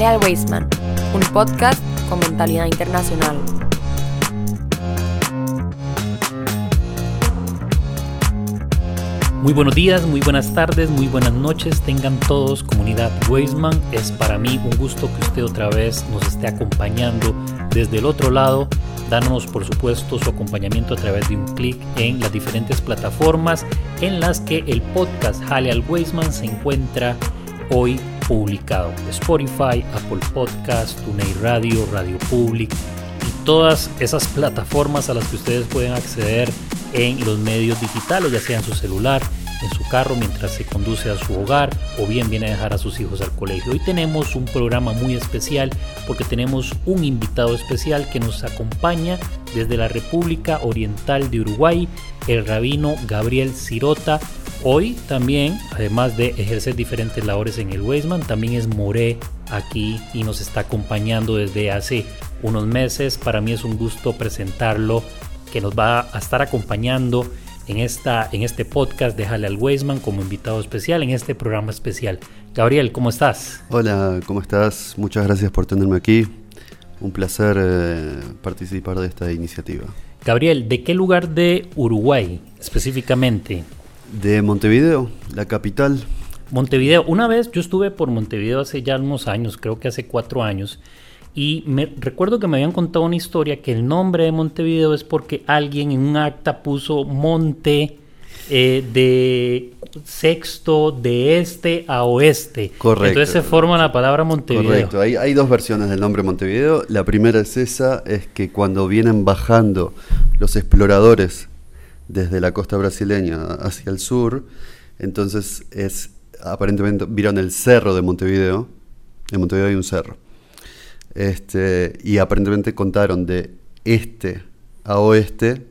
Jale al Wasteman, un podcast con mentalidad internacional. Muy buenos días, muy buenas tardes, muy buenas noches. Tengan todos comunidad Wasteman. Es para mí un gusto que usted otra vez nos esté acompañando desde el otro lado. Danos por supuesto su acompañamiento a través de un clic en las diferentes plataformas en las que el podcast Jale al se encuentra hoy publicado. Spotify, Apple Podcast, TuneIn Radio, Radio Public y todas esas plataformas a las que ustedes pueden acceder en los medios digitales, ya sea en su celular, en su carro mientras se conduce a su hogar o bien viene a dejar a sus hijos al colegio. Hoy tenemos un programa muy especial porque tenemos un invitado especial que nos acompaña desde la República Oriental de Uruguay, el rabino Gabriel Cirota. Hoy también, además de ejercer diferentes labores en el Weisman, también es Moré aquí y nos está acompañando desde hace unos meses. Para mí es un gusto presentarlo que nos va a estar acompañando en, esta, en este podcast Déjale al Weisman como invitado especial en este programa especial. Gabriel, ¿cómo estás? Hola, ¿cómo estás? Muchas gracias por tenerme aquí. Un placer eh, participar de esta iniciativa. Gabriel, ¿de qué lugar de Uruguay específicamente? De Montevideo, la capital. Montevideo. Una vez yo estuve por Montevideo hace ya unos años, creo que hace cuatro años, y me recuerdo que me habían contado una historia que el nombre de Montevideo es porque alguien en un acta puso monte eh, de sexto de este a oeste. Correcto. Entonces se forma la palabra Montevideo. Correcto. Hay, hay dos versiones del nombre Montevideo. La primera es esa, es que cuando vienen bajando los exploradores desde la costa brasileña hacia el sur, entonces es aparentemente vieron el cerro de Montevideo. En Montevideo hay un cerro. Este, y aparentemente contaron de este a oeste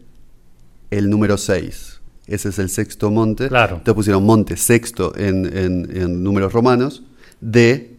el número 6. Ese es el sexto monte. Claro. Entonces pusieron monte sexto en, en- en números romanos de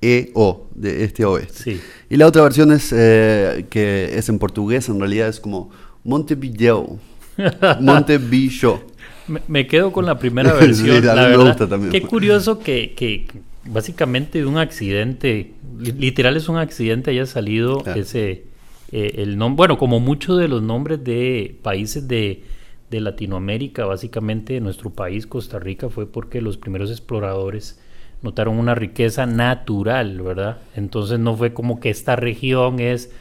E O, de este a oeste. Sí. Y la otra versión es eh, que es en portugués, en realidad es como Montevideo. Montevideo. Me, me quedo con la primera Sí, versión. mí la me verdad. gusta también. Qué curioso que, que básicamente de un accidente, li- literal es un accidente, haya salido Claro. ese eh, el nombre. Bueno, como muchos de los nombres de países de, de Latinoamérica, básicamente nuestro país, Costa Rica, fue porque los primeros exploradores notaron una riqueza natural, ¿verdad? Entonces no fue como que esta región es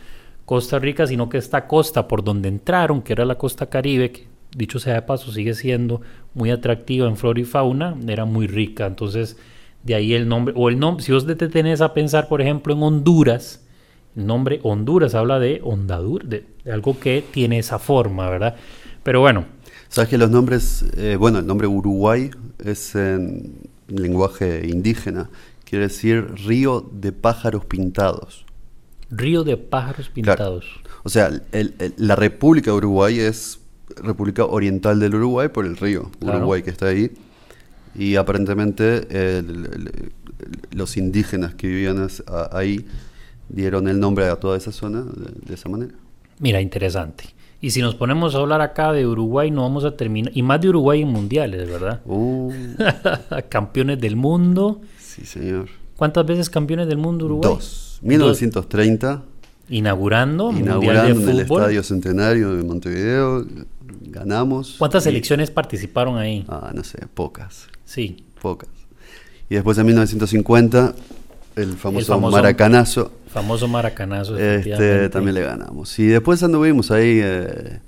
Costa Rica, sino que esta costa por donde entraron, que era la costa caribe, que dicho sea de paso sigue siendo muy atractiva en flora y fauna, era muy rica. Entonces, de ahí el nombre, o el nombre, si vos te tenés a pensar, por ejemplo, en Honduras, el nombre Honduras habla de hondadura, de, de algo que tiene esa forma, ¿verdad? Pero bueno, Sabes que los nombres, eh, bueno, el nombre Uruguay es en lenguaje indígena, quiere decir río de pájaros pintados. río de pájaros Claro. pintados. O sea, el- el- la República de Uruguay es República Oriental del Uruguay por el río Claro. Uruguay que está ahí. Y aparentemente el- los indígenas que vivían ahí dieron el nombre a toda esa zona de, de esa manera. Mira, interesante. Y si nos ponemos a hablar acá de Uruguay, no vamos a terminar, y más de Uruguay en mundiales, ¿verdad? Uh, campeones del mundo. sí, señor. ¿Cuántas veces campeones del mundo Uruguay? Dos. 1930, Inaugurando, Mundial inaugurando de en el. Estadio Centenario de Montevideo, ganamos. ¿Cuántas Y- selecciones participaron ahí? Ah, no sé, pocas. Sí, pocas. Y después en 1950, el famoso, famoso- maracanazo, famoso maracanazo. este, también le ganamos. Y después anduvimos ahí eh,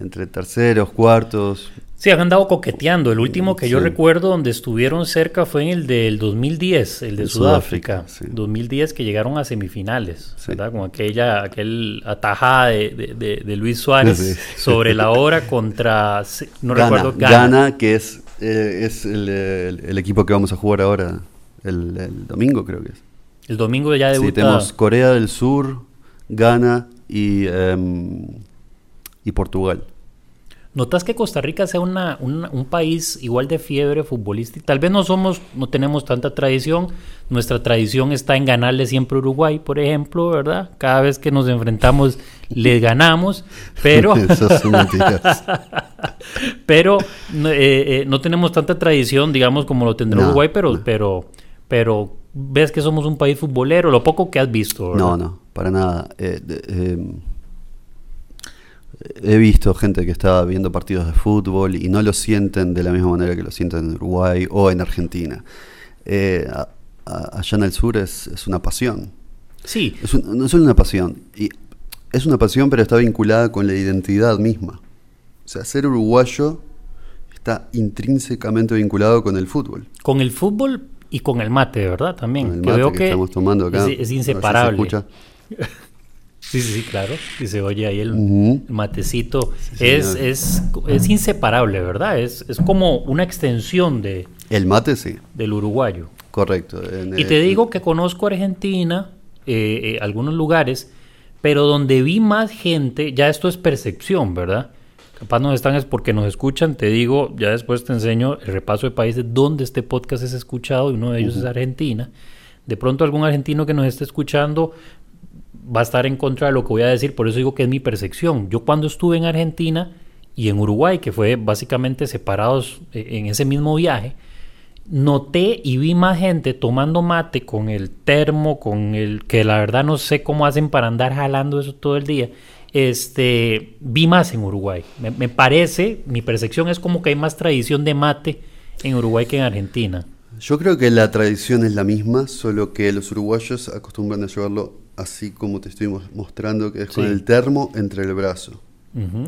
entre terceros, cuartos. Sí, han andado coqueteando. El último que yo recuerdo donde estuvieron cerca fue en el del 2010, el de En Sudáfrica. Sudáfrica, sí. 2010 que llegaron a semifinales, Sí. ¿verdad? Con aquella aquel atajada de, de- de- de Luis Suárez sobre la hora contra, no Ghana, recuerdo, Ghana, que es, eh, es el, el- el equipo que vamos a jugar ahora, el, el domingo creo que es. El domingo ya Sí, debuta. tenemos Corea del Sur, Ghana y, em, y Portugal. ¿Notas que Costa Rica sea una- una- un país igual de fiebre futbolística? Tal vez no somos, no tenemos tanta tradición. Nuestra tradición está en ganarle siempre a Uruguay, por ejemplo, ¿verdad? Cada vez que nos enfrentamos le ganamos, pero, pero no, eh, eh, no tenemos tanta tradición, digamos, como lo tendrá No, Uruguay, pero, no. pero, pero ves que somos un país futbolero, lo poco que has visto. ¿verdad? No, no, para nada. Eh, eh, he visto gente que está viendo partidos de fútbol y no lo sienten de la misma manera que lo sienten en Uruguay o en Argentina. Eh, a- a- allá en el sur es, es una pasión. Sí, Es un- no es solo una pasión, y es una pasión pero está vinculada con la identidad misma. O sea, ser uruguayo está intrínsecamente vinculado con el fútbol. con el fútbol y con el mate, ¿verdad? También. Con el que mate veo que que estamos tomando acá. Es, inseparable. escucha. Sí, sí, sí, claro. Y se oye ahí el, matecito. Sí, es, es, es inseparable, ¿verdad? Es, es como una extensión de, El mate sí, del uruguayo. correcto. En, Y te digo que conozco Argentina, eh, eh, algunos lugares, pero donde vi más gente, ya esto es percepción, ¿verdad? Capaz nos están es porque nos escuchan, te digo, ya después te enseño el repaso de países donde este podcast es escuchado y uno de ellos es Argentina. De pronto algún argentino que nos esté escuchando va a estar en contra de lo que voy a decir, por eso digo que es mi percepción. Yo cuando estuve en Argentina y en Uruguay, que fue básicamente separados eh, en ese mismo viaje, noté y vi más gente tomando mate con el termo, con el que la verdad no sé cómo hacen para andar jalando eso todo el día. Este, vi más en Uruguay. Me, me parece, mi percepción es como que hay más tradición de mate en Uruguay que en Argentina. Yo creo que la tradición es la misma, solo que los uruguayos acostumbran a llevarlo así como te estoy mos- mostrando, que es con el termo entre el brazo.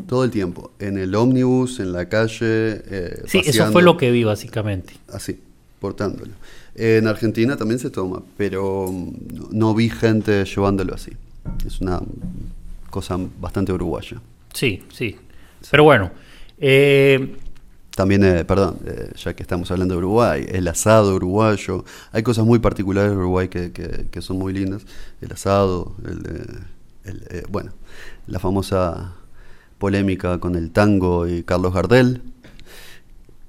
Todo el tiempo, en el ómnibus, en la calle. eh, Sí, eso fue lo que vi básicamente. Así, portándolo. En Argentina también se toma, pero mm, no, no vi gente llevándolo así. Es una cosa bastante uruguaya. Sí, sí. Pero bueno, eh, También, eh, perdón, eh, ya que estamos hablando de Uruguay, el asado uruguayo. Hay cosas muy particulares de Uruguay que, que- que son muy lindas. El asado, el, el, bueno, la famosa polémica con el tango y Carlos Gardel.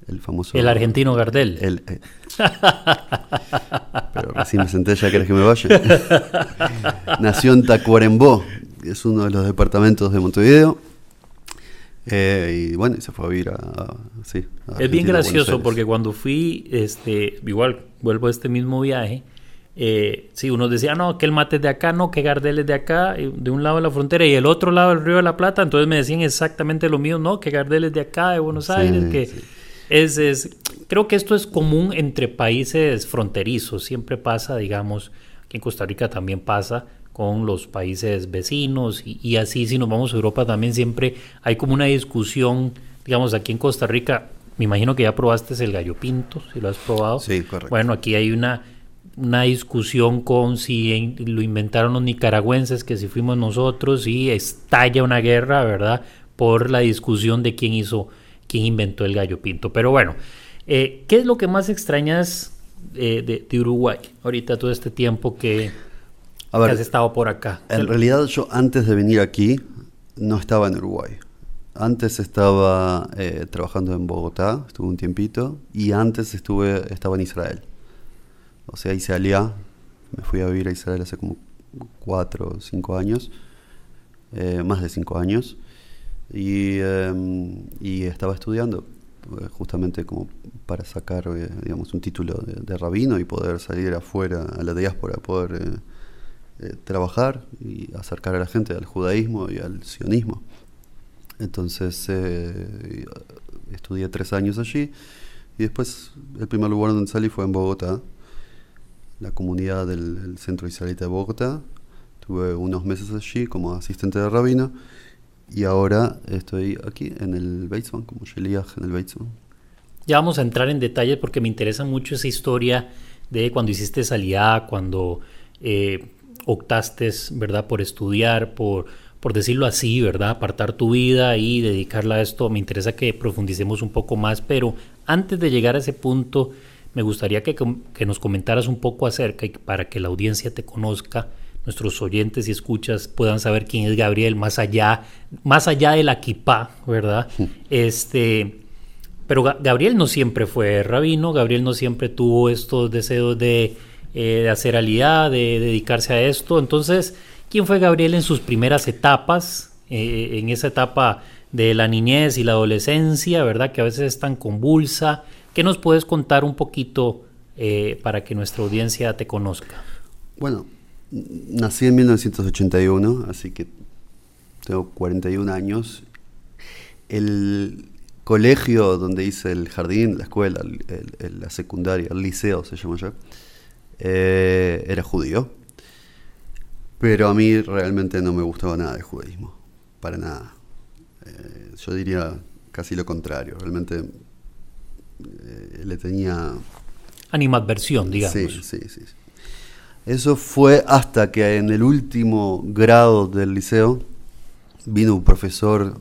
El famoso... el argentino Gardel. el, eh, pero recién me senté, ya querés que me vaya. Nació en Tacuarembó, que es uno de los departamentos de Montevideo. Eh, y bueno, se fue a vivir a, a- sí, a Es bien gracioso porque cuando fui, este, igual vuelvo a este mismo viaje, eh, sí, unos decían, no, que el mate es de acá, no, que Gardel es de acá, y de un lado de la frontera y el otro lado del Río de la Plata, entonces me decían exactamente lo mismo, no, que Gardel es de acá, de Buenos Sí, Aires, que sí. es, es, creo que esto es común entre países fronterizos, siempre pasa, digamos, aquí en Costa Rica también pasa con los países vecinos y, y así si nos vamos a Europa también siempre hay como una discusión, digamos, aquí en Costa Rica, me imagino que ya probaste el gallo pinto, si lo has probado. Sí, correcto. Bueno, aquí hay una, una discusión con si en- lo inventaron los nicaragüenses, que si fuimos nosotros, y estalla una guerra, ¿verdad? Por la discusión de quién hizo, quién inventó el gallo pinto. Pero bueno, eh, ¿qué es lo que más extrañas eh, de, de Uruguay ahorita todo este tiempo que, A que ver, has estado por acá? En realidad yo antes de venir aquí no estaba en Uruguay. Antes estaba eh, trabajando en Bogotá, estuve un tiempito, y antes estuve, estaba en Israel. O sea, hice aliá, me fui a vivir a Israel hace como cuatro o cinco años, eh, más de cinco años, y, eh, y estaba estudiando, eh, justamente como para sacar, digamos, un título de, de rabino y poder salir afuera a la diáspora, poder... eh, trabajar y acercar a la gente al judaísmo y al sionismo. Entonces eh, estudié tres años allí y después el primer lugar donde salí fue en Bogotá, la comunidad del, Centro Israelita de Bogotá. Tuve unos meses allí como asistente de rabino y ahora estoy aquí en el Beitzman, como Sheliach en el Beitzman. Ya vamos a entrar en detalles porque me interesa mucho esa historia de cuando hiciste salida, cuando eh, optaste, ¿verdad?, por estudiar, por, por decirlo así, ¿verdad?, apartar tu vida y dedicarla a esto. Me interesa que profundicemos un poco más, pero antes de llegar a ese punto, me gustaría que, que nos comentaras un poco acerca y para que la audiencia te conozca, nuestros oyentes y escuchas puedan saber quién es Gabriel más allá, más allá de la kipá, ¿verdad? Este, pero Ga- Gabriel no siempre fue rabino, Gabriel no siempre tuvo estos deseos de, eh, de hacer alidad, de dedicarse a esto. Entonces, ¿quién fue Gabriel en sus primeras etapas? Eh, en esa etapa de la niñez y la adolescencia, ¿verdad? Que a veces es tan convulsa. ¿Qué nos puedes contar un poquito eh, para que nuestra audiencia te conozca. Bueno, nací en 1981, así que tengo 41 años. El colegio donde hice el jardín, la escuela, la secundaria, el liceo se llama ya, eh, era judío. Pero a mí realmente no me gustaba nada el judaísmo, para nada. Eh, yo diría casi lo contrario, realmente eh, le tenía... Animadversión, digamos. Sí, sí, sí. Eso fue hasta que en el último grado del liceo vino un profesor,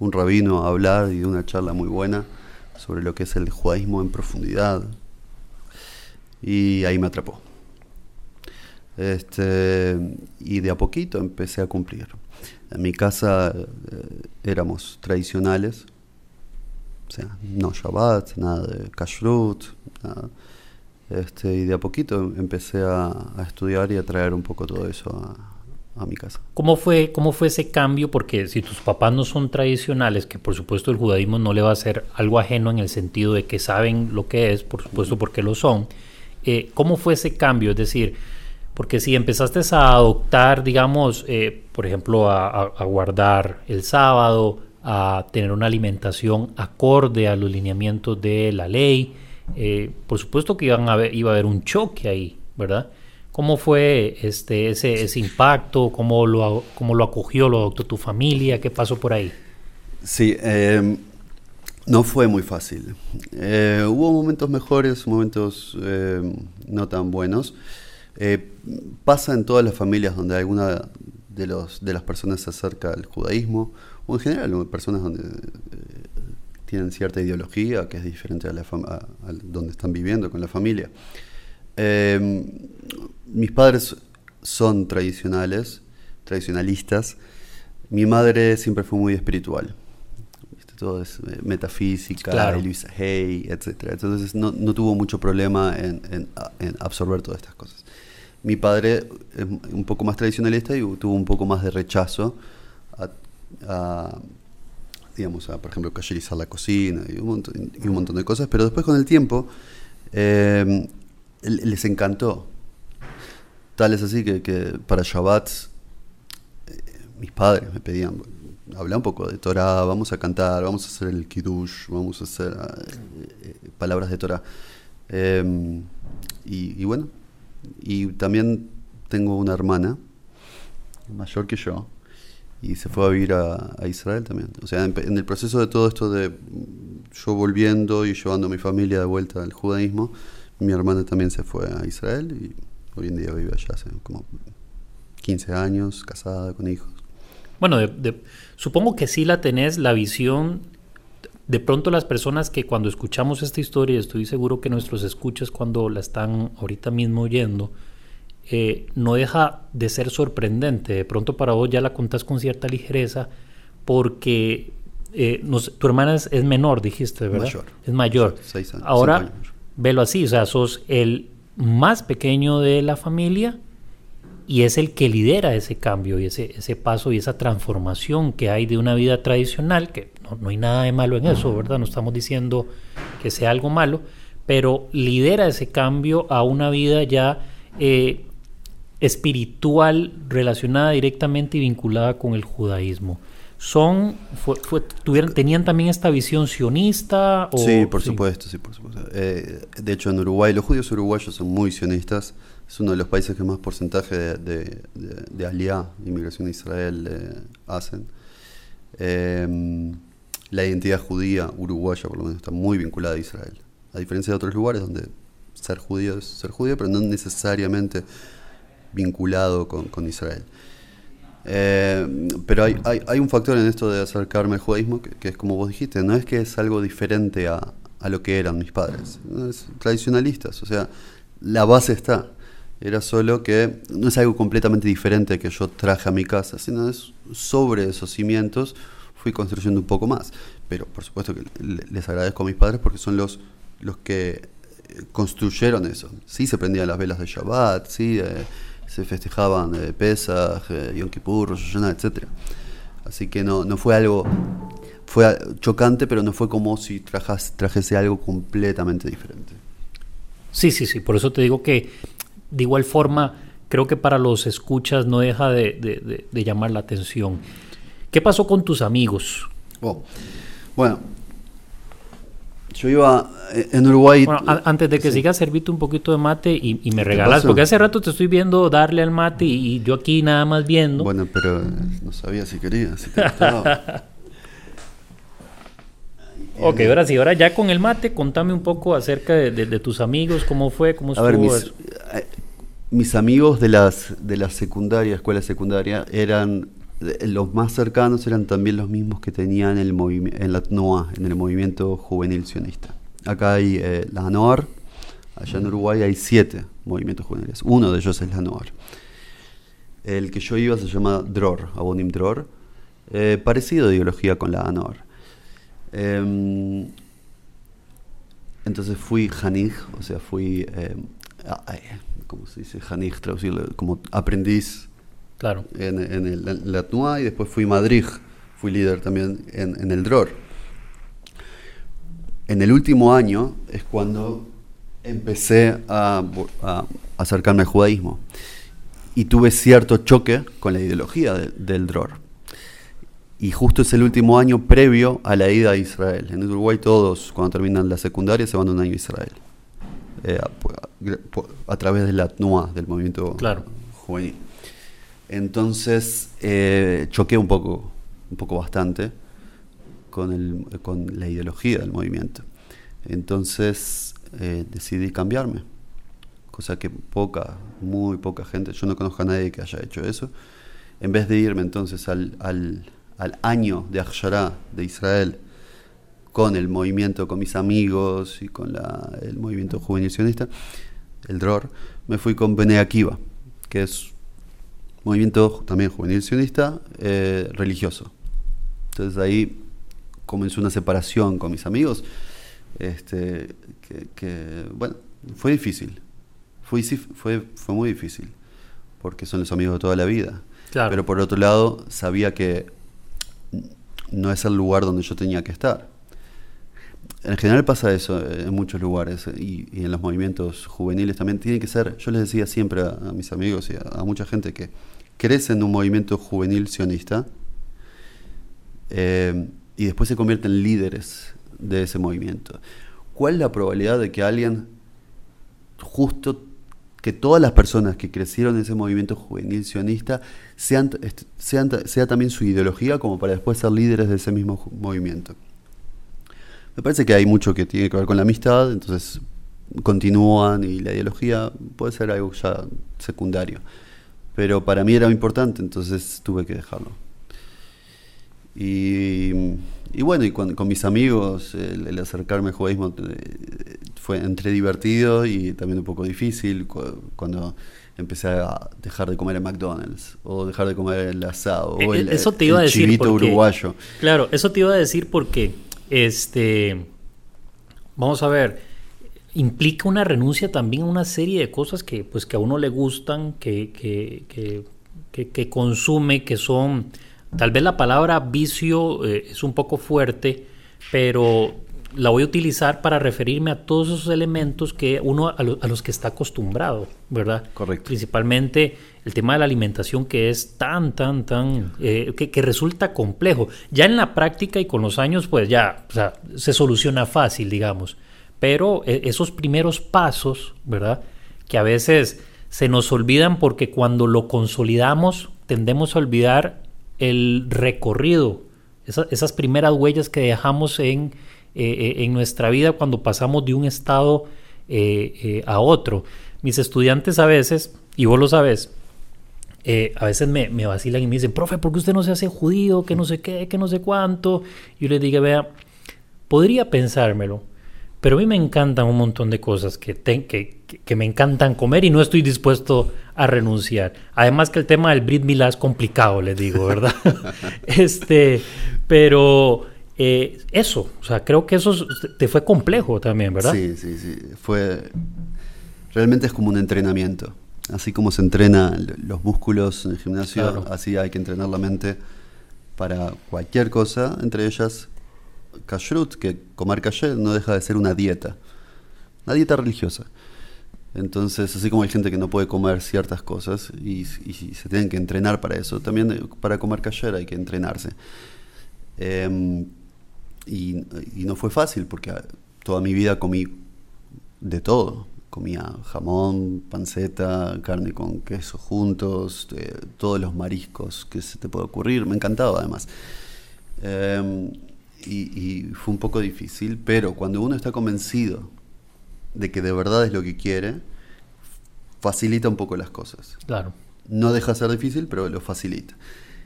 un rabino a hablar y una charla muy buena sobre lo que es el judaísmo en profundidad. Y ahí me atrapó. Este, y de a poquito empecé a cumplir. En mi casa eh, éramos tradicionales, o sea, no Shabbat, nada de Kashrut, nada. Este, y de a poquito empecé a, estudiar y a traer un poco todo eso a, a, mi casa. ¿Cómo fue, ¿Cómo fue ese cambio? Porque si tus papás no son tradicionales, que por supuesto el judaísmo no le va a ser algo ajeno en el sentido de que saben lo que es, por supuesto porque lo son, eh, ¿cómo fue ese cambio? Es decir, porque si empezaste a adoptar, digamos, eh, por ejemplo, a, guardar el sábado, a tener una alimentación acorde a los lineamientos de la ley, eh, por supuesto que iban a iba a haber un choque ahí, ¿verdad? ¿Cómo fue este, ese, ese impacto? ¿Cómo lo, ¿Cómo lo acogió, lo adoptó tu familia? ¿Qué pasó por ahí? Sí, no fue muy fácil. Eh, hubo momentos mejores, momentos eh, no tan buenos. Eh, pasa en todas las familias donde alguna de, de las personas se acerca al judaísmo, o en general personas donde eh, tienen cierta ideología que es diferente a, la a, a donde están viviendo con la familia. Mis padres son tradicionales, tradicionalistas. Mi madre siempre fue muy espiritual. Todo es eh, metafísica, Claro. Luisa Hay, etc. Entonces no, no tuvo mucho problema en, en- en absorber todas estas cosas. Mi padre es un poco más tradicionalista y tuvo un poco más de rechazo a, a, digamos, a, por ejemplo, cayerizar la cocina y un, montón, y un montón de cosas, pero después con el tiempo eh, les encantó. Tal es así que, que para Shabbat eh, mis padres me pedían, habla un poco de Torah, vamos a cantar, vamos a hacer el Kiddush, vamos a hacer eh, eh, palabras de Torah. Eh, y, y bueno, y también tengo una hermana mayor que yo y se fue a vivir a, a Israel también. O sea, en, en, el proceso de todo esto de yo volviendo y llevando a mi familia de vuelta al judaísmo, mi hermana también se fue a Israel y hoy en día vive allá hace como 15 años, casada, con hijos. Bueno, de, de, supongo que sí la tenés, la visión. De pronto las personas que cuando escuchamos esta historia, estoy seguro que nuestros escuchas cuando la están ahorita mismo oyendo, eh, no deja de ser sorprendente. De pronto para vos ya la contás con cierta ligereza porque eh, tu hermana es, es, menor, dijiste, ¿verdad? Mayor. Es mayor. Seis años, Ahora, años velo así, o sea, sos el más pequeño de la familia y es el que lidera ese cambio y ese, ese paso y esa transformación que hay de una vida tradicional, que no, no hay nada de malo en eso, ¿verdad? No estamos diciendo que sea algo malo, pero lidera ese cambio a una vida ya eh, espiritual relacionada directamente y vinculada con el judaísmo. Son, fue, fue, tuvieron, ¿Tenían también esta visión sionista? O, sí, por sí. supuesto, sí, por supuesto. Eh, de hecho, en Uruguay, los judíos uruguayos son muy sionistas. Es uno de los países que más porcentaje de, de, de, de aliá, inmigración a Israel, eh, hacen. Eh, la identidad judía uruguaya, por lo menos, está muy vinculada a Israel. A diferencia de otros lugares donde ser judío es ser judío, pero no necesariamente vinculado con, con Israel. Eh, pero hay, hay, hay, un factor en esto de acercarme al judaísmo que, que, es como vos dijiste, no es que es algo diferente a, a lo que eran mis padres, es tradicionalistas, o sea, la base está. Era solo que no es algo completamente diferente que yo traje a mi casa, sino es sobre esos cimientos fui construyendo un poco más. Pero por supuesto que les agradezco a mis padres porque son los, los que construyeron eso. Sí se prendían las velas de Shabbat, sí eh, se festejaban eh, Pesach, eh, Yom Kippur, Rosh Hashanah, etc. Así que no, no fue algo, fue chocante, pero no fue como si trajas, trajese algo completamente diferente. Sí, sí, sí, por eso te digo que de igual forma creo que para los escuchas no deja de, llamar la atención. ¿Qué pasó con tus amigos? Oh, bueno, yo iba eh, en Uruguay. Bueno, antes de que sigas, servite un poquito de mate y, me regalas, porque hace rato te estoy viendo darle al mate y, yo aquí nada más viendo. Bueno, pero no sabía si querías, si te gustaba. ok, ahora sí, ahora ya con el mate, contame un poco acerca de, tus amigos, cómo fue, cómo estuvo. A ver, mis, eh, mis amigos de las de la secundaria, escuela secundaria, eran los más cercanos eran también los mismos que tenían el en la TNOA, en el movimiento juvenil sionista. Acá hay eh, la ANOAR, allá en Uruguay hay siete movimientos juveniles, uno de ellos es la ANOAR. El que yo iba se llama DROR, Abonim DROR, eh, parecido de ideología con la ANOAR. Em, entonces fui Hanig, o sea, fui, eh, ¿cómo se dice? Hanig, traducirlo como aprendiz Claro. En, el, la TNUA y después fui Madrid, fui líder también en, el DROR. En el último año es cuando empecé a, acercarme al judaísmo y tuve cierto choque con la ideología del DROR. Y justo es el último año previo a la ida a Israel. En Uruguay todos, cuando terminan la secundaria, se van un año a Israel. Eh, a, través de la TNUA, del movimiento claro. juvenil. Entonces eh, choqué un poco, un poco bastante con, la ideología del movimiento. Entonces eh, decidí cambiarme, cosa que poca, muy poca gente, yo no conozco a nadie que haya hecho eso. En vez de irme entonces al, año de Akshara de Israel con el movimiento, con mis amigos y con el movimiento juvenil sionista, el DROR, me fui con Bene Akiva, que es movimiento también juvenil sionista eh, religioso. Entonces ahí comenzó una separación con mis amigos, este, que, bueno, fue difícil, fue, fue, fue muy difícil, porque son los amigos de toda la vida. Pero por otro lado, sabía que no es el lugar donde yo tenía que estar. En general pasa eso en muchos lugares y, en los movimientos juveniles también. Tiene que ser, yo les decía siempre a, mis amigos y a mucha gente que crece en un movimiento juvenil sionista eh, y después se convierte en líderes de ese movimiento. ¿Cuál es la probabilidad de que alguien, justo que todas las personas que crecieron en ese movimiento juvenil sionista sean, sean, sea también su ideología como para después ser líderes de ese mismo movimiento? Me parece que hay mucho que tiene que ver con la amistad, entonces continúan y la ideología puede ser algo ya secundario. Pero para mí era importante, entonces tuve que dejarlo. Y, bueno, y con, mis amigos, el, acercarme al judaísmo eh, fue entre divertido y también un poco difícil cuando empecé a dejar de comer en McDonald's o dejar de comer el asado o e, el, eso te iba a decir uruguayo. Claro, eso te iba a decir porque, este, vamos a ver, implica una renuncia también a una serie de cosas que, pues, que a uno le gustan, que, que, que, consume, que son, tal vez la palabra vicio eh, es un poco fuerte, pero la voy a utilizar para referirme a todos esos elementos que uno a, los que está acostumbrado, ¿verdad? Correcto. Principalmente el tema de la alimentación que es tan, tan, tan, eh, que, que, resulta complejo. Ya en la práctica y con los años, pues ya o sea, se soluciona fácil, digamos. Pero eh, esos primeros pasos, ¿verdad? Que a veces se nos olvidan porque cuando lo consolidamos tendemos a olvidar el recorrido, esas primeras huellas que dejamos en, eh, eh, en nuestra vida cuando pasamos de un estado a otro. Mis estudiantes a veces, y vos lo sabes, a veces me, vacilan y me dicen, profe, ¿por qué usted no se hace judío? Que no sé qué, que no sé cuánto. Yo les digo, vea, podría pensármelo, pero a mí me encantan un montón de cosas que, que, que, me encantan comer y no estoy dispuesto a renunciar. Además que el tema del Brit Milá es complicado, les digo, ¿verdad? este, pero eh, eso, o sea, creo que eso te fue complejo también, ¿verdad? Sí, sí, sí. Fue. Realmente es como un entrenamiento. Así como se entrena los músculos en el gimnasio, así hay que entrenar la mente para cualquier cosa, entre ellas kashrut, que comer kasher no deja de ser una dieta, una dieta religiosa. Entonces, así como hay gente que no puede comer ciertas cosas y, y se tienen que entrenar para eso, también eh, para comer kasher hay que entrenarse. Em, y, no fue fácil porque ah, toda mi vida comí de todo. Comía jamón, panceta, carne con queso juntos, eh, todos los mariscos que se te puede ocurrir. Me encantaba además. Em, y, fue un poco difícil, pero cuando uno está convencido de que de verdad es lo que quiere, facilita un poco las cosas. Claro. No deja de ser difícil, pero lo facilita.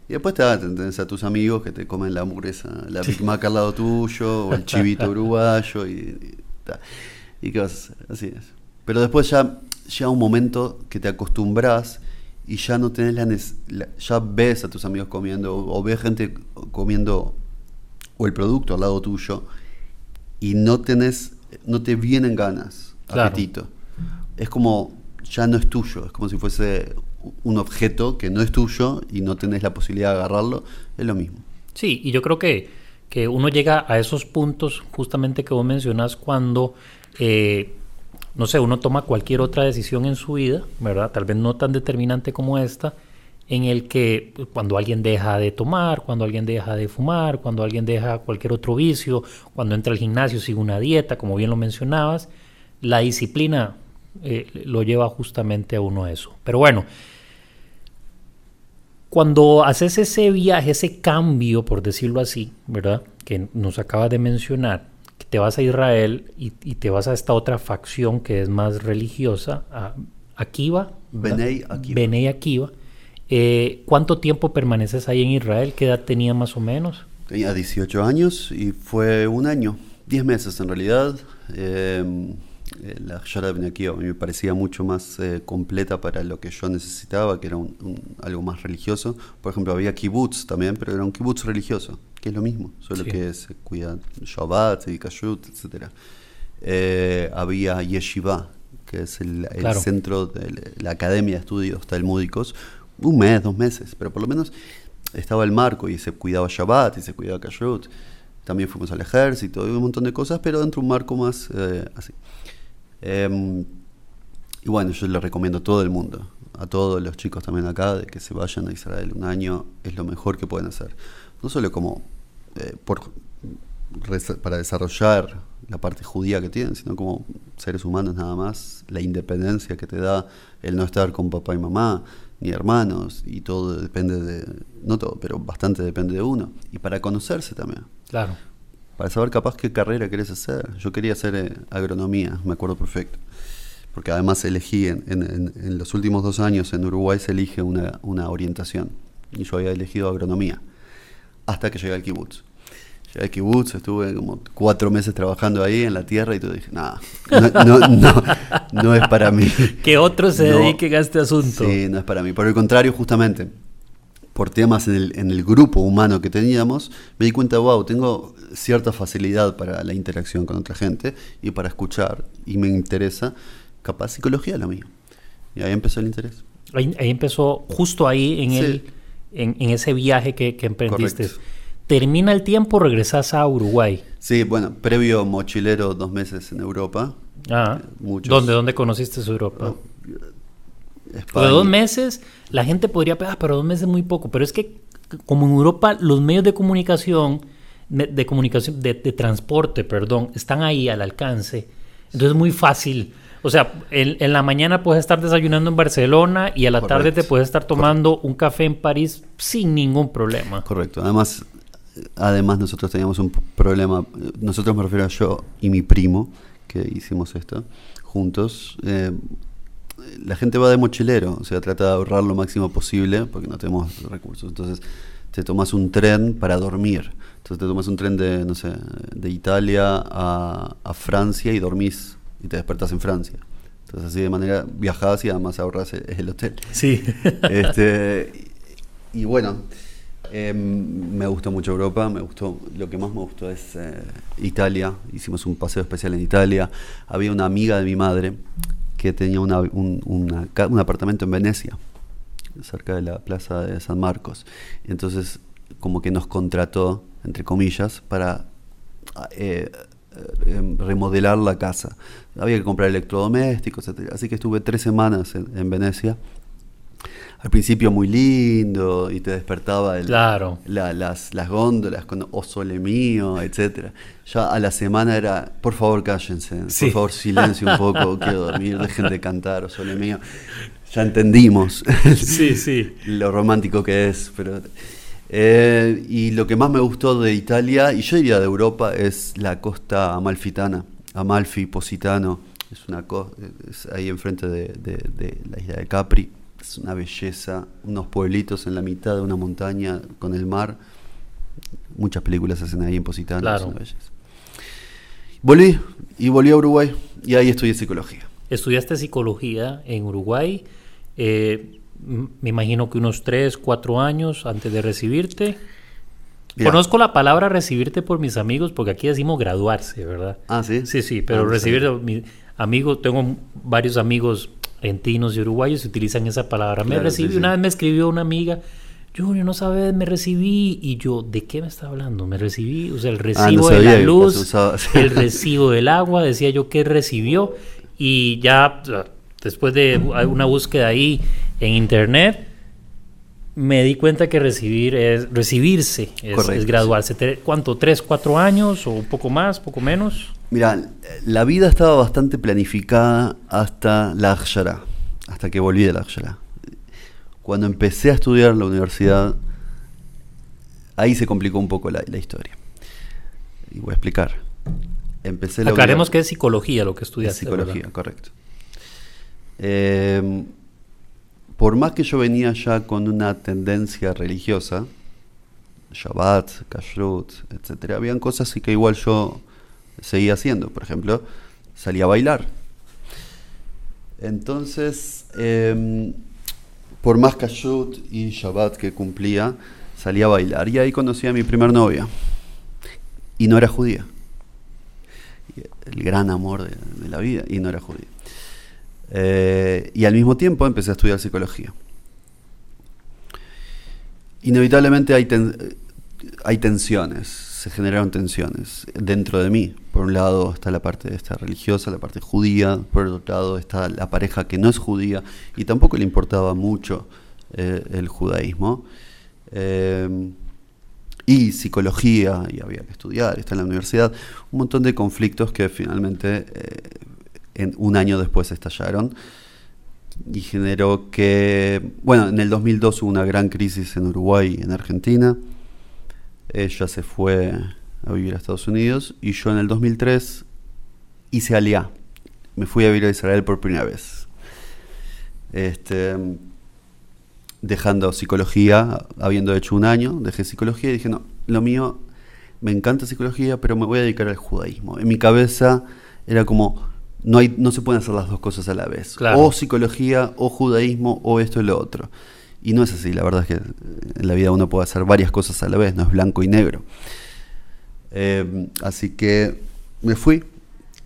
Y después te tenés a tus amigos que te comen la hamburguesa, la Big Mac al lado tuyo, o el chivito uruguayo, y, y, qué vas a hacer, así es. Pero después ya llega un momento que te acostumbras y ya no tenés la, ya ves a tus amigos comiendo, o, ves gente comiendo, o el producto al lado tuyo, y no tenés, no te vienen ganas, apetito. Es como, ya no es tuyo, es como si fuese un objeto que no es tuyo y no tenés la posibilidad de agarrarlo, es lo mismo. Sí, y yo creo que, que uno llega a esos puntos justamente que vos mencionas cuando, eh, no sé, uno toma cualquier otra decisión en su vida, ¿verdad? Tal vez no tan determinante como esta, en el que pues, cuando alguien deja de tomar, cuando alguien deja de fumar, cuando alguien deja cualquier otro vicio, cuando entra al gimnasio, sigue una dieta, como bien lo mencionabas, la disciplina eh, lo lleva justamente a uno a eso. Pero bueno, cuando haces ese viaje, ese cambio, por decirlo así, ¿verdad? Que nos acabas de mencionar, que te vas a Israel y, te vas a esta otra facción que es más religiosa, a Akiva. Benei Akiva. Benei Akiva. Eh, ¿Cuánto tiempo permaneces ahí en Israel? ¿Qué edad tenía más o menos? Tenía 18 años y fue un año, 10 meses en realidad. Eh, eh, la Yara de a mí me parecía mucho más eh, completa para lo que yo necesitaba, que era algo más religioso. Por ejemplo, había kibbutz también, pero era un kibbutz religioso, que es lo mismo, solo que se cuida Shabbat y Kashrut, etc. Eh, había Yeshiva, que es el, centro de la Academia de Estudios Talmúdicos, un mes, dos meses, pero por lo menos estaba el marco y se cuidaba Shabbat y se cuidaba Kashrut. También fuimos al ejército y un montón de cosas, pero dentro de un marco más así. Em, y bueno, yo le recomiendo a todo el mundo, a todos los chicos también acá, de que se vayan a Israel un año, es lo mejor que pueden hacer. No solo como eh, para desarrollar la parte judía que tienen, sino como seres humanos nada más, la independencia que te da el no estar con papá y mamá, ni hermanos, y todo depende de, no todo, pero bastante depende de uno. Y para conocerse también. Claro para saber capaz qué carrera querés hacer. Yo quería hacer eh, agronomía, me acuerdo perfecto. Porque además elegí, en, en, los últimos dos años en Uruguay se elige una, una, orientación. Y yo había elegido agronomía. Hasta que llegué al kibutz. Llegué al kibutz, estuve como cuatro meses trabajando ahí en la tierra y todo dije, nada, no, no, no, es para mí. Que otros se dediquen a este asunto. Sí, no es para mí. Por el contrario, justamente, por temas en el, en el, grupo humano que teníamos, me di cuenta, wow, tengo cierta facilidad para la interacción con otra gente y para escuchar, y me interesa, capaz psicología la mía. Y ahí empezó el interés. Ahí, empezó justo ahí en, el, en, ese viaje que, que emprendiste. Termina el tiempo, regresas a Uruguay. Sí, bueno, previo mochilero dos meses en Europa. Ah, ¿Dónde, ¿Dónde conociste Europa? Oh, de dos meses, la gente podría pegar, pero dos meses es muy poco. Pero es que, como en Europa, los medios de comunicación, de, comunicación, de, transporte, perdón, están ahí al alcance. Entonces es muy fácil. O sea, en, la mañana puedes estar desayunando en Barcelona y a la tarde te puedes estar tomando un café en París sin ningún problema. Correcto. Además, además nosotros teníamos un problema, nosotros me refiero a yo y mi primo, que hicimos esto juntos. Eh, la gente va de mochilero, o sea, trata de ahorrar lo máximo posible porque no tenemos recursos. Entonces, te tomas un tren para dormir. Entonces, te tomas un tren de, no sé, de Italia a, Francia y dormís y te despertas en Francia. Entonces, así de manera viajás y además ahorras el, hotel. Sí. este, y bueno, em, me gustó mucho Europa, me gustó, lo que más me gustó es eh, Italia, hicimos un paseo especial en Italia, había una amiga de mi madre que tenía un, un, apartamento en Venecia, cerca de la plaza de San Marcos. entonces, como que nos contrató, entre comillas, para eh, eh, remodelar la casa. Había que comprar electrodomésticos, etc. Así que estuve tres semanas en Venecia al principio muy lindo y te despertaba el, Claro. la- las, las góndolas con O Sole Mío, etcétera. Ya a la semana era, por favor cállense, Sí. por favor silencio un poco, quiero dormir, dejen de cantar O Sole Mío. Ya entendimos Sí, sí. lo romántico que es, pero... eh, y lo que más me gustó de Italia, y yo diría de Europa, es la costa amalfitana, Amalfi, Positano, es una co- es ahí enfrente de, de- de la isla de Capri, es una belleza, unos pueblitos en la mitad de una montaña con el mar, muchas películas se hacen ahí en Positano, Claro. es una belleza. Volví, y volví a Uruguay, y ahí estudié psicología. Estudiaste psicología en Uruguay. eh, me imagino que unos 3, 4 años antes de recibirte. Mira. Conozco la palabra recibirte por mis amigos porque aquí decimos graduarse, ¿verdad? Ah, ¿sí? Sí, sí, pero Ah, recibir sabía. mi amigo, tengo varios amigos argentinos y uruguayos utilizan esa palabra. Me Claro, recibí, sí, sí. una vez me escribió una amiga, Junior, no sabes, me recibí. Y yo, ¿de qué me está hablando? Me recibí, o sea, el Ah, no recibo de la luz, el recibo del agua, decía yo que recibió. Y ya después de una búsqueda ahí en internet, me di cuenta que recibir es recibirse, es, Correcto, es graduarse. ¿Cuánto? ¿Tres, cuatro años o un poco más, poco menos? Mira, la vida estaba bastante planificada hasta la Akshara, hasta que volví de la Akshara. Cuando empecé a estudiar en la universidad, ahí se complicó un poco la, la historia. Y voy a explicar. Empecé la Aclaremos que es psicología lo que es estudiaste. psicología, ¿verdad? correcto. Eh, por más que yo venía ya con una tendencia religiosa, Shabbat, Kashrut, etcétera, habían cosas que igual yo seguía haciendo. Por ejemplo, salía a bailar. Entonces, em, por más Kashrut y Shabbat que cumplía, salía a bailar. Y ahí conocí a mi primer novia. Y no era judía. El gran amor de, la vida. Y no era judía. Eh, y al mismo tiempo empecé a estudiar psicología. Inevitablemente hay, ten- hay tensiones, se generaron tensiones dentro de mí. Por un lado está la parte esta religiosa, la parte judía, por otro lado está la pareja que no es judía y tampoco le importaba mucho eh, el judaísmo. Eh, y psicología, y había que estudiar, está en la universidad, un montón de conflictos que finalmente eh, en un año después estallaron y generó que, bueno, en el 2002 hubo una gran crisis en Uruguay y en Argentina. Ella se fue a vivir a Estados Unidos y yo en el 2003 hice aliá. Me fui a vivir a Israel por primera vez. Este, dejando psicología, habiendo hecho un año, dejé psicología y dije, no, lo mío, me encanta psicología, pero me voy a dedicar al judaísmo. En mi cabeza era como, no, hay, no se pueden hacer las dos cosas a la vez. Claro. O psicología, o judaísmo, o esto y lo otro. Y no es así, la verdad es que en la vida uno puede hacer varias cosas a la vez, no es blanco y negro. Eh, así que me fui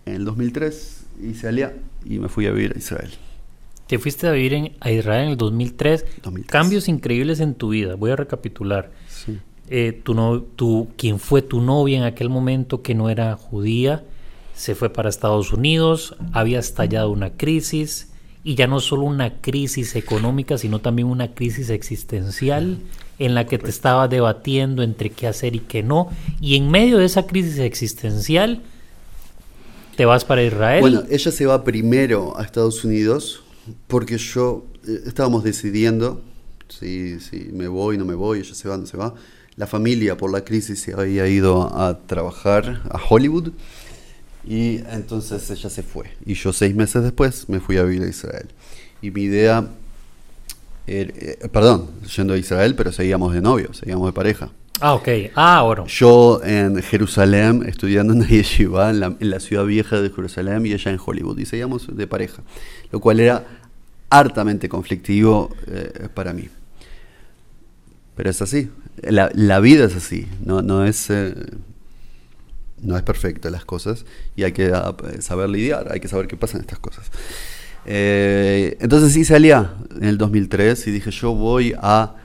en el 2003, hice aliá y me fui a vivir a Israel. Te fuiste a vivir en, a Israel en el 2003. 2003. Cambios increíbles en tu vida. Voy a recapitular. Sí. Eh, tu no, tu, quien fue tu novia en aquel momento que no era judía, se fue para Estados Unidos, había estallado una crisis, y ya no solo una crisis económica, sino también una crisis existencial en la que te estabas debatiendo entre qué hacer y qué no, y en medio de esa crisis existencial te vas para Israel. Bueno, ella se va primero a Estados Unidos porque yo eh, estábamos decidiendo si, si me voy, no me voy, ella se va, no se va. La familia por la crisis se había ido a trabajar a Hollywood y entonces ella se fue. Y yo seis meses después me fui a vivir a Israel. Y mi idea, era- eh, perdón, yendo a Israel, pero seguíamos de novios, seguíamos de pareja. ah, ok. Ah, bueno. Yo en Jerusalén, estudiando en la yeshiva, en la, en la ciudad vieja de Jerusalén, y ella en Hollywood, y seguíamos de pareja, lo cual era hartamente conflictivo eh, para mí. Pero es así, la, la vida es así, no, no es... eh, no es perfecta las cosas y hay que ah, saber lidiar, hay que saber qué pasa en estas cosas. Eh, entonces sí salía en el 2003 y dije yo voy a,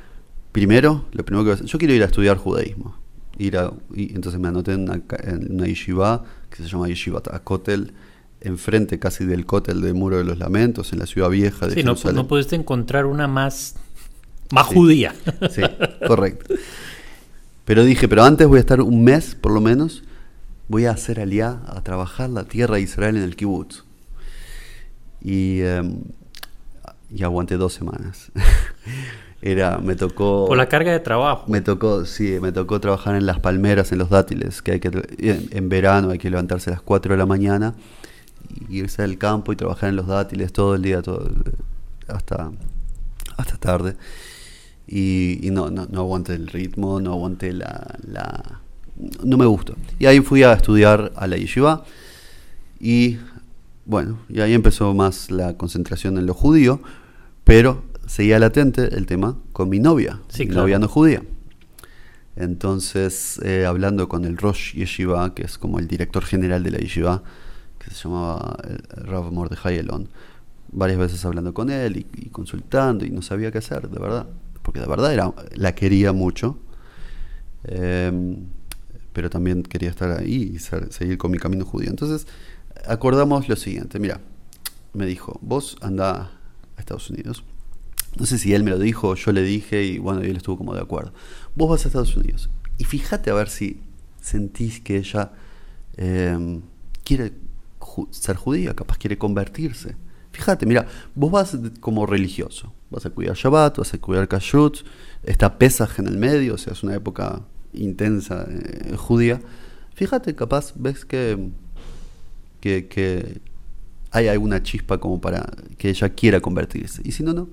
primero, lo primero que voy a hacer, yo quiero ir a estudiar judaísmo. ir a, y entonces me anoté en una, en una yeshiva que se llama Yeshivat Akotel, enfrente casi del Kotel de Muro de los Lamentos, en la ciudad vieja de Sí, no, no pudiste encontrar una más, más Sí. judía. Sí, correcto. Pero dije, pero antes voy a estar un mes, por lo menos, voy a hacer aliá, a trabajar la tierra de Israel en el kibbutz. Y, em, y aguanté dos semanas. Era, me tocó... Por la carga de trabajo. Me tocó, sí, me tocó trabajar en las palmeras, en los dátiles, que hay que en, en verano hay que levantarse a las 4 de la mañana, y irse al campo y trabajar en los dátiles todo el día, todo hasta, hasta tarde. Y, y no, no, no aguanté el ritmo, no aguanté la, la... No me gustó. Y ahí fui a estudiar a la yeshiva y bueno, y ahí empezó más la concentración en lo judío, pero seguía latente el tema con mi novia, Sí, mi claro. novia no judía. Entonces, eh, hablando con el Rosh Yeshiva, que es como el director general de la Yeshiva, que se llamaba eh, Rav Mordechai Elon, varias veces hablando con él y, y consultando y no sabía qué hacer, de verdad, porque de verdad era, la quería mucho, eh, pero también quería estar ahí y seguir con mi camino judío. Entonces, acordamos lo siguiente, mira, me dijo, vos anda a Estados Unidos, no sé si él me lo dijo yo le dije y bueno, él estuvo como de acuerdo. Vos vas a Estados Unidos y fíjate a ver si sentís que ella eh, quiere ser judía, capaz quiere convertirse. Fíjate, mira, vos vas como religioso, vas a cuidar Shabbat, vas a cuidar Kashrut, está Pesaj en el medio, o sea, es una época intensa eh, judía. Fíjate, capaz ves que, que, hay alguna chispa como para que ella quiera convertirse. Y si no, no.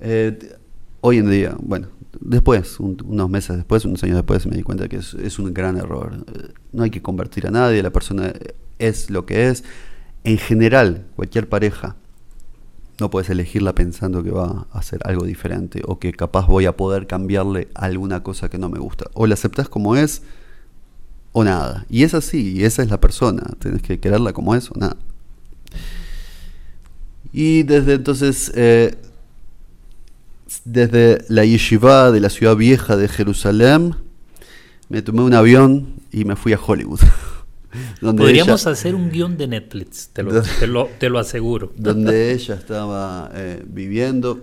Eh, hoy en día, bueno, después, un- unos meses después, unos años después, me di cuenta que es, es un gran error. Eh, no hay que convertir a nadie, la persona es lo que es. En general, cualquier pareja, no puedes elegirla pensando que va a hacer algo diferente o que capaz voy a poder cambiarle alguna cosa que no me gusta. O la aceptas como es o nada. Y es así, y esa es la persona. Tienes que quererla como es o nada. Y desde entonces, eh, desde la yeshiva de la ciudad vieja de Jerusalén, me tomé un avión y me fui a Hollywood. donde Podríamos ella- hacer un guion de Netflix, te lo, te lo, te lo aseguro. donde ella estaba eh, viviendo.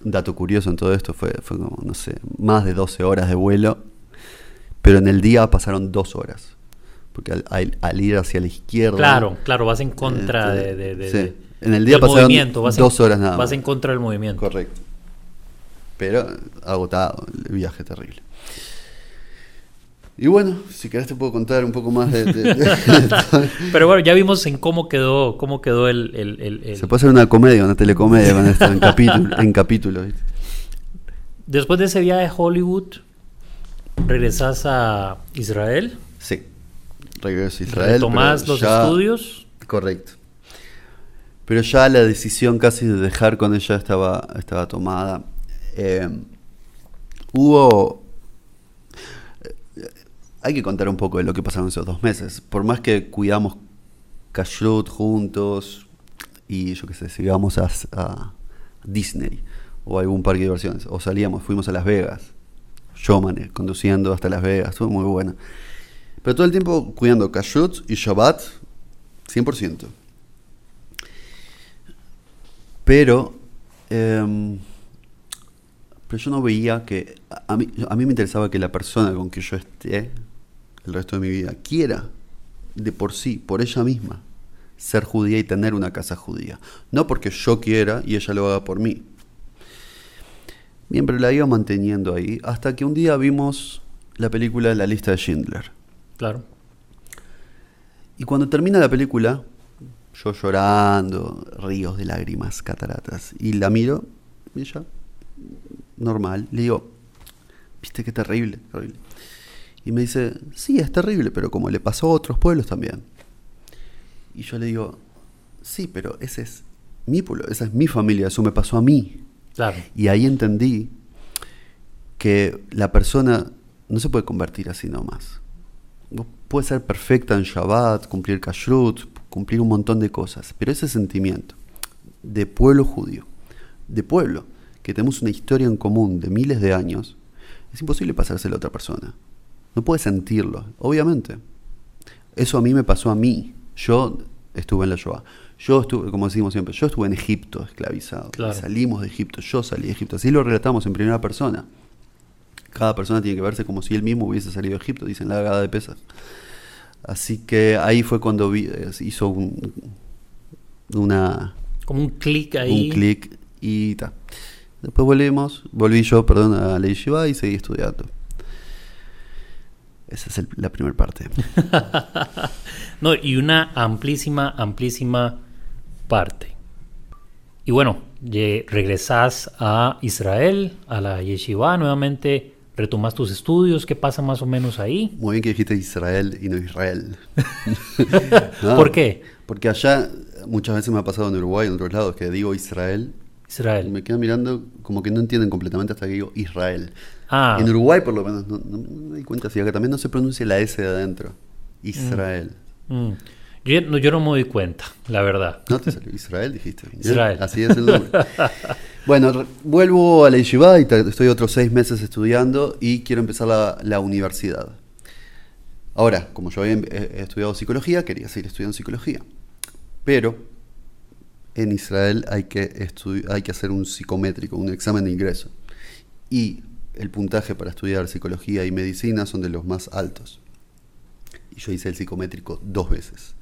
Dato curioso en todo esto fue, fue como, no sé, más de 12 horas de vuelo, pero en el día pasaron dos horas. Porque al, al- al ir hacia la izquierda... Claro, claro, vas en contra Este, de, de- de- sí. de- En el día pasaron vas en- dos horas nada Vas más. en contra del movimiento. Correcto. Pero agotado, el viaje terrible. Y bueno, si querés te puedo contar un poco más de... de- de- Pero bueno, ya vimos en cómo quedó, cómo quedó el, el- el- el- Se puede hacer una comedia, una telecomedia con esto, en capítulo, en capítulo. ¿viste? Después de ese viaje a Hollywood, regresas a Israel, Sí. Regreso a Israel. pero los ya- estudios. Correcto. Pero ya la decisión casi de dejar con ella estaba, estaba tomada. Eh, hubo... Hay que contar un poco de lo que pasaron esos dos meses. Por más que cuidamos Kashrut juntos y yo qué sé, si íbamos a, Disney o a algún parque de diversiones, o salíamos, fuimos a Las Vegas, yo conduciendo hasta Las Vegas, estuvo muy buena. Pero todo el tiempo cuidando Kashrut y Shabbat, 100%. Pero, em, pero yo no veía que, a mí, a mí me interesaba que la persona con que yo esté el resto de mi vida quiera, de por sí, por ella misma, ser judía y tener una casa judía. No porque yo quiera y ella lo haga por mí. Bien, pero la iba manteniendo ahí hasta que un día vimos la película La lista de Schindler. Claro. Y cuando termina la película, yo llorando, ríos de lágrimas, cataratas, y la miro, y ella, normal, le digo, viste qué terrible, terrible. Y me dice, sí, es terrible, pero como le pasó a otros pueblos también. Y yo le digo, sí, pero ese es mi pueblo, esa es mi familia, eso me pasó a mí. Claro. Y ahí entendí que la persona no se puede convertir así nomás. Vos Puede ser perfecta en Shabbat, cumplir Kashrut, cumplir un montón de cosas, pero ese sentimiento de pueblo judío, de pueblo, que tenemos una historia en común de miles de años, es imposible pasárselo a otra persona. No puedes sentirlo, obviamente. Eso a mí me pasó a mí. Yo estuve en la Shoah. Yo estuve, como decimos siempre, yo estuve en Egipto esclavizado. Salimos de Egipto, yo salí de Egipto. Así lo relatamos en primera persona. Cada persona tiene que verse como si él mismo hubiese salido de Egipto, dicen la gada de pesas. Así que ahí fue cuando eh, hizo un, una... Como un clic ahí. Un clic y ta. Después volvimos, volví yo, perdón, a la y seguí estudiando. Esa es la primera parte. no, y una amplísima, amplísima parte. Y bueno, regresás a Israel, a la yeshiva nuevamente, retomas tus estudios, ¿qué pasa más o menos ahí? Muy bien que dijiste Israel y no Israel. ¿Por qué? Porque allá muchas veces me ha pasado en Uruguay, en otros lados, que digo Israel. Israel. me quedan mirando como que no entienden completamente hasta que digo Israel. Ah. En Uruguay, por lo menos, no, me di cuenta si acá también no se pronuncia la S de adentro. Israel. Mm. Mm. Yo, no, yo, no me doy cuenta, la verdad. No te salió Israel, dijiste. Israel. Así es el nombre. bueno, vuelvo a la Yeshiva y estoy otros seis meses estudiando y quiero empezar la, la universidad. Ahora, como yo había estudiado psicología, quería seguir estudiando psicología. Pero en Israel hay que, hay que hacer un psicométrico, un examen de ingreso. Y el puntaje para estudiar psicología y medicina son de los más altos. Y yo hice el psicométrico dos veces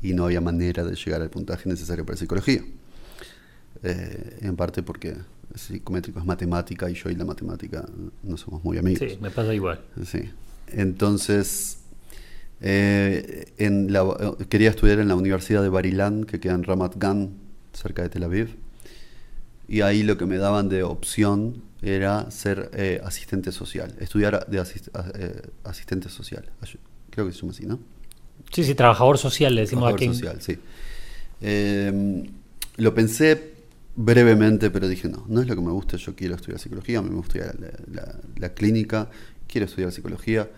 y no había manera de llegar al puntaje necesario para psicología. Eh, en parte porque el psicométrico es matemática y yo y la matemática no somos muy amigos. Sí, me pasa igual. Sí. Entonces, eh, en la, quería estudiar en la Universidad de Barilan, que queda en Ramat Gan, cerca de Tel Aviv. Y ahí lo que me daban de opción era ser eh, asistente social, estudiar de eh, asistente social. Creo que se llama así, ¿no? Sí, sí, trabajador social, le decimos trabajador social, sí. Em, lo pensé brevemente, pero dije, no, no es lo que me gusta, yo quiero estudiar psicología, me gusta estudiar la, clínica, quiero estudiar psicología.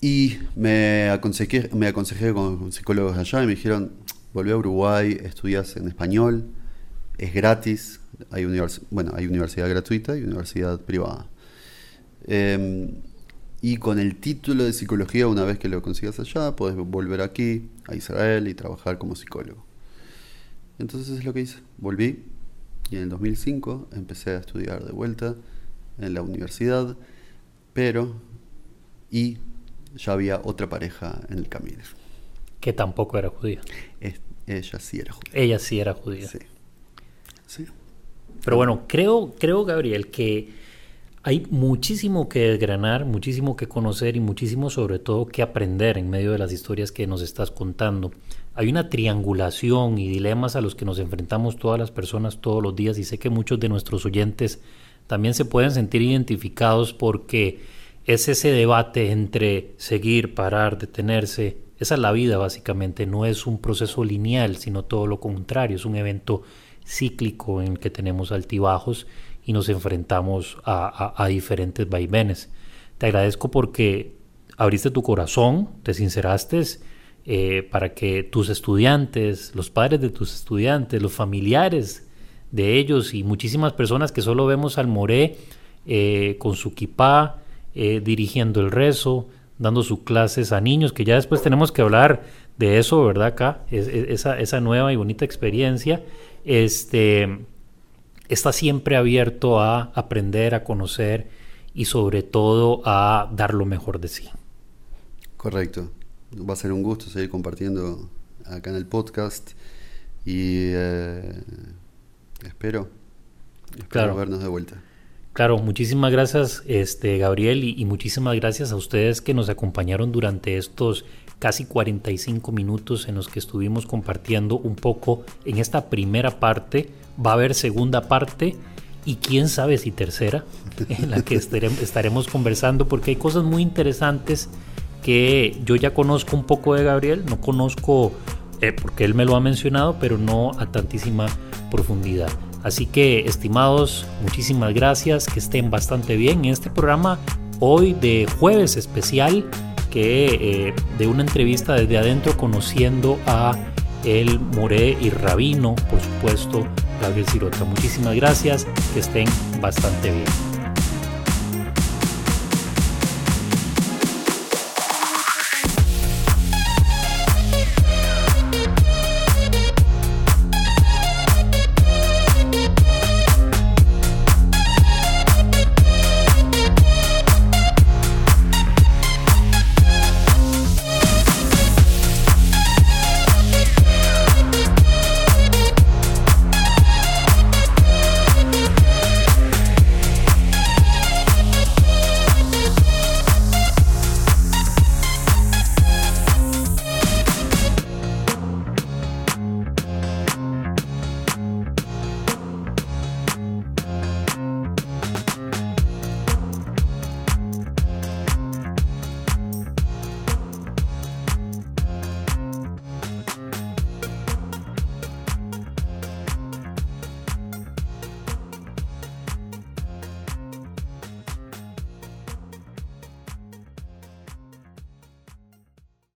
Y me aconsejé, me aconsejé con psicólogos allá y me dijeron, volví a Uruguay, estudias en español, es gratis, hay, bueno, hay universidad gratuita y universidad privada. Em, y con el título de psicología, una vez que lo consigas allá, puedes volver aquí, a Israel, y trabajar como psicólogo. Entonces es lo que hice. Volví y en el 2005 empecé a estudiar de vuelta en la universidad, pero y ya había otra pareja en el camino. Que tampoco era judía. ella sí era judía. Ella sí era judía. Sí. Sí. Pero bueno, creo, creo, Gabriel, que hay muchísimo que desgranar, muchísimo que conocer y muchísimo sobre todo que aprender en medio de las historias que nos estás contando. Hay una triangulación y dilemas a los que nos enfrentamos todas las personas todos los días y sé que muchos de nuestros oyentes también se pueden sentir identificados porque es ese debate entre seguir, parar, detenerse. Esa es la vida básicamente, no es un proceso lineal, sino todo lo contrario, es un evento cíclico en el que tenemos altibajos y nos enfrentamos a, diferentes vaivenes. Te agradezco porque abriste tu corazón, te sinceraste eh, para que tus estudiantes, los padres de tus estudiantes, los familiares de ellos y muchísimas personas que solo vemos al Moré eh, con su kipá, eh, dirigiendo el rezo, dando sus clases a niños, que ya después tenemos que hablar de eso, ¿verdad? Acá, esa, esa nueva y bonita experiencia este, está siempre abierto a aprender, a conocer y sobre todo a dar lo mejor de sí. Correcto. Va a ser un gusto seguir compartiendo acá en el podcast y eh, espero, espero vernos de vuelta. Claro, muchísimas gracias este, Gabriel y, muchísimas gracias a ustedes que nos acompañaron durante estos casi 45 minutos en los que estuvimos compartiendo un poco en esta primera parte. Va a haber segunda parte y quién sabe si tercera, en la que estaremos conversando porque hay cosas muy interesantes que yo ya conozco un poco de Gabriel, no conozco eh, porque él me lo ha mencionado, pero no a tantísima profundidad. Así que, estimados, muchísimas gracias, que estén bastante bien en este programa hoy de jueves especial que eh, de una entrevista desde adentro conociendo a el Moré y Rabino, por supuesto, Gabriel Sirota. Muchísimas gracias, que estén bastante bien.